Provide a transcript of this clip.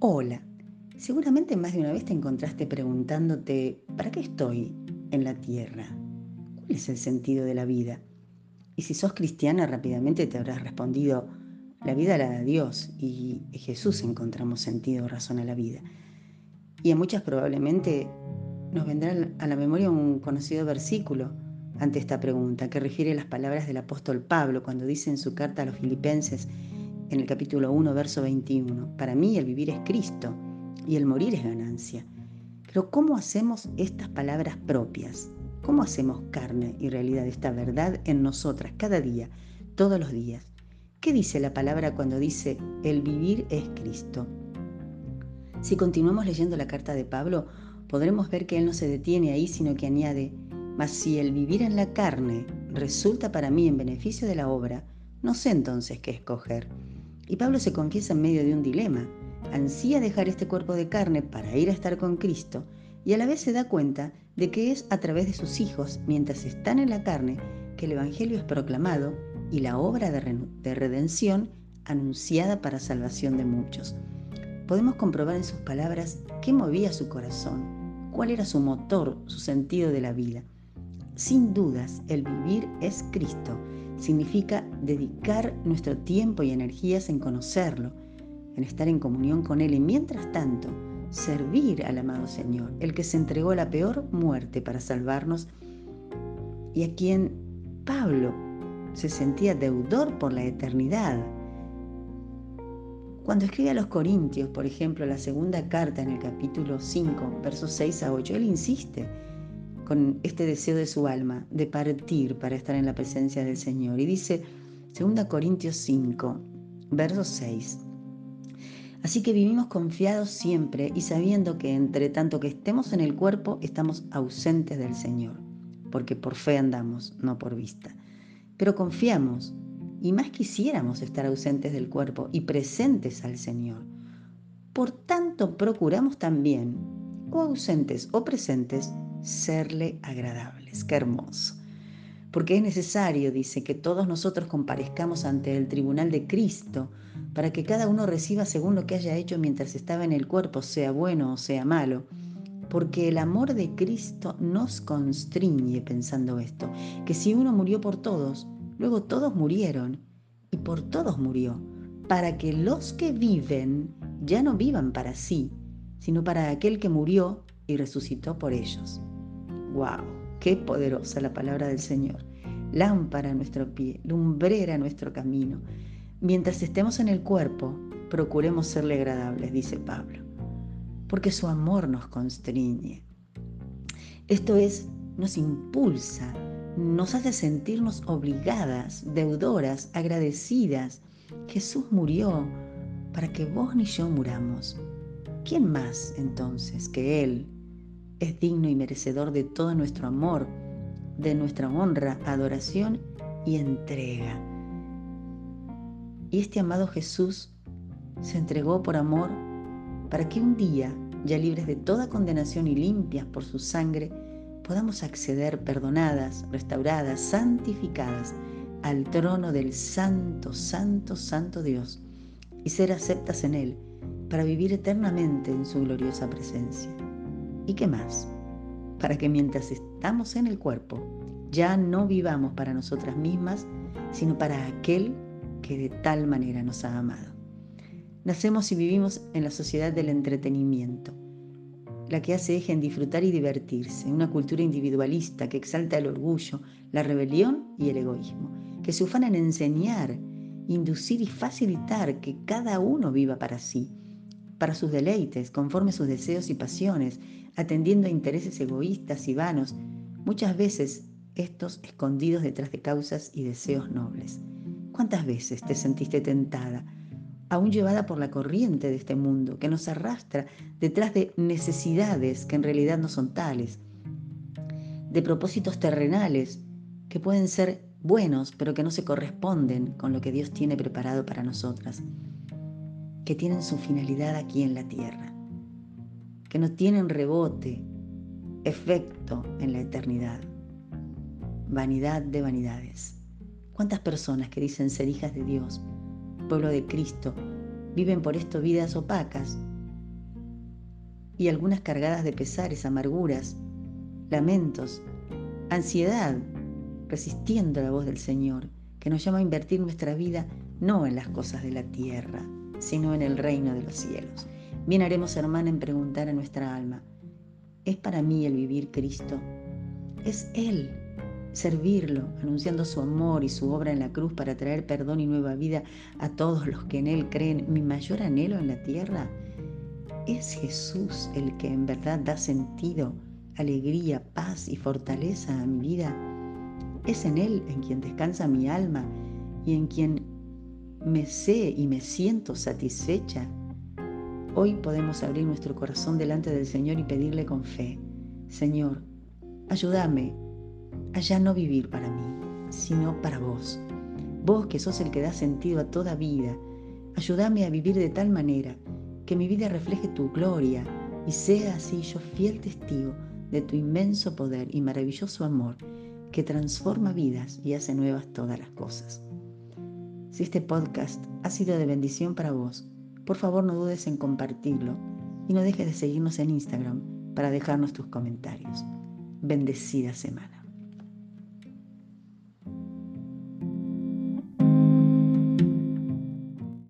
Hola, seguramente más de una vez te encontraste preguntándote, ¿para qué estoy en la tierra? ¿Cuál es el sentido de la vida? Y si sos cristiana, rápidamente te habrás respondido, la vida la da Dios y Jesús encontramos sentido o razón a la vida. Y a muchas probablemente nos vendrá a la memoria un conocido versículo ante esta pregunta que refiere las palabras del apóstol Pablo cuando dice en su carta a los filipenses, en el capítulo 1, verso 21. Para mí el vivir es Cristo y el morir es ganancia. Pero ¿cómo hacemos estas palabras propias? ¿Cómo hacemos carne y realidad esta verdad en nosotras cada día, todos los días? ¿Qué dice la palabra cuando dice el vivir es Cristo? Si continuamos leyendo la carta de Pablo, podremos ver que él no se detiene ahí, sino que añade, mas si el vivir en la carne resulta para mí en beneficio de la obra, no sé entonces qué escoger y Pablo se confiesa en medio de un dilema. Ansía dejar este cuerpo de carne para ir a estar con Cristo y a la vez se da cuenta de que es a través de sus hijos, mientras están en la carne, que el Evangelio es proclamado y la obra de, redención anunciada para salvación de muchos. Podemos comprobar en sus palabras qué movía su corazón, cuál era su motor, su sentido de la vida. Sin dudas, el vivir es Cristo significa dedicar nuestro tiempo y energías en conocerlo, en estar en comunión con Él y mientras tanto servir al amado Señor, el que se entregó a la peor muerte para salvarnos y a quien Pablo se sentía deudor por la eternidad. Cuando escribe a los Corintios, por ejemplo, la segunda carta en el capítulo 5, versos 6 a 8, él insiste con este deseo de su alma de partir para estar en la presencia del Señor. Y dice 2 Corintios 5, verso 6. Así que vivimos confiados siempre y sabiendo que entre tanto que estemos en el cuerpo, estamos ausentes del Señor, porque por fe andamos, no por vista. Pero confiamos y más quisiéramos estar ausentes del cuerpo y presentes al Señor. Por tanto, procuramos también, o ausentes o presentes, serle agradables. Qué hermoso. Porque es necesario, dice, que todos nosotros comparezcamos ante el tribunal de Cristo para que cada uno reciba según lo que haya hecho mientras estaba en el cuerpo, sea bueno o sea malo. Porque el amor de Cristo nos constriñe pensando esto, que si uno murió por todos, luego todos murieron y por todos murió, para que los que viven ya no vivan para sí, sino para aquel que murió y resucitó por ellos. ¡Wow! ¡Qué poderosa la palabra del Señor! Lámpara a nuestro pie, lumbrera a nuestro camino. Mientras estemos en el cuerpo, procuremos serle agradables, dice Pablo, porque su amor nos constriñe. Esto es, nos impulsa, nos hace sentirnos obligadas, deudoras, agradecidas. Jesús murió para que vos ni yo muramos. ¿Quién más entonces que Él es digno y merecedor de todo nuestro amor, de nuestra honra, adoración y entrega. Y este amado Jesús se entregó por amor para que un día, ya libres de toda condenación y limpias por su sangre, podamos acceder perdonadas, restauradas, santificadas al trono del Santo, Santo, Santo Dios y ser aceptas en Él para vivir eternamente en su gloriosa presencia. ¿Y qué más? Para que mientras estamos en el cuerpo, ya no vivamos para nosotras mismas, sino para aquel que de tal manera nos ha amado. Nacemos y vivimos en la sociedad del entretenimiento, la que hace eje en disfrutar y divertirse, una cultura individualista que exalta el orgullo, la rebelión y el egoísmo, que se ufana en enseñar, inducir y facilitar que cada uno viva para sí, para sus deleites, conforme sus deseos y pasiones, atendiendo a intereses egoístas y vanos, muchas veces estos escondidos detrás de causas y deseos nobles. ¿Cuántas veces te sentiste tentada, aún llevada por la corriente de este mundo que nos arrastra detrás de necesidades que en realidad no son tales, de propósitos terrenales que pueden ser buenos pero que no se corresponden con lo que Dios tiene preparado para nosotras, que tienen su finalidad aquí en la tierra? Que no tienen rebote, efecto en la eternidad. Vanidad de vanidades. ¿Cuántas personas que dicen ser hijas de Dios, pueblo de Cristo, viven por esto vidas opacas, y algunas cargadas de pesares, amarguras, lamentos, ansiedad, resistiendo la voz del Señor, que nos llama a invertir nuestra vida no en las cosas de la tierra, sino en el reino de los cielos. Bien haremos, hermana, en preguntar a nuestra alma, ¿es para mí el vivir Cristo? ¿Es Él servirlo, anunciando su amor y su obra en la cruz para traer perdón y nueva vida a todos los que en Él creen, mi mayor anhelo en la tierra? ¿Es Jesús el que en verdad da sentido, alegría, paz y fortaleza a mi vida? ¿Es en Él en quien descansa mi alma y en quien me sé y me siento satisfecha? Hoy podemos abrir nuestro corazón delante del Señor y pedirle con fe, Señor, ayúdame a ya no vivir para mí, sino para vos. Vos que sos el que da sentido a toda vida, ayúdame a vivir de tal manera que mi vida refleje tu gloria y sea así yo fiel testigo de tu inmenso poder y maravilloso amor que transforma vidas y hace nuevas todas las cosas. Si este podcast ha sido de bendición para vos, por favor no dudes en compartirlo y no dejes de seguirnos en Instagram para dejarnos tus comentarios. Bendecida semana.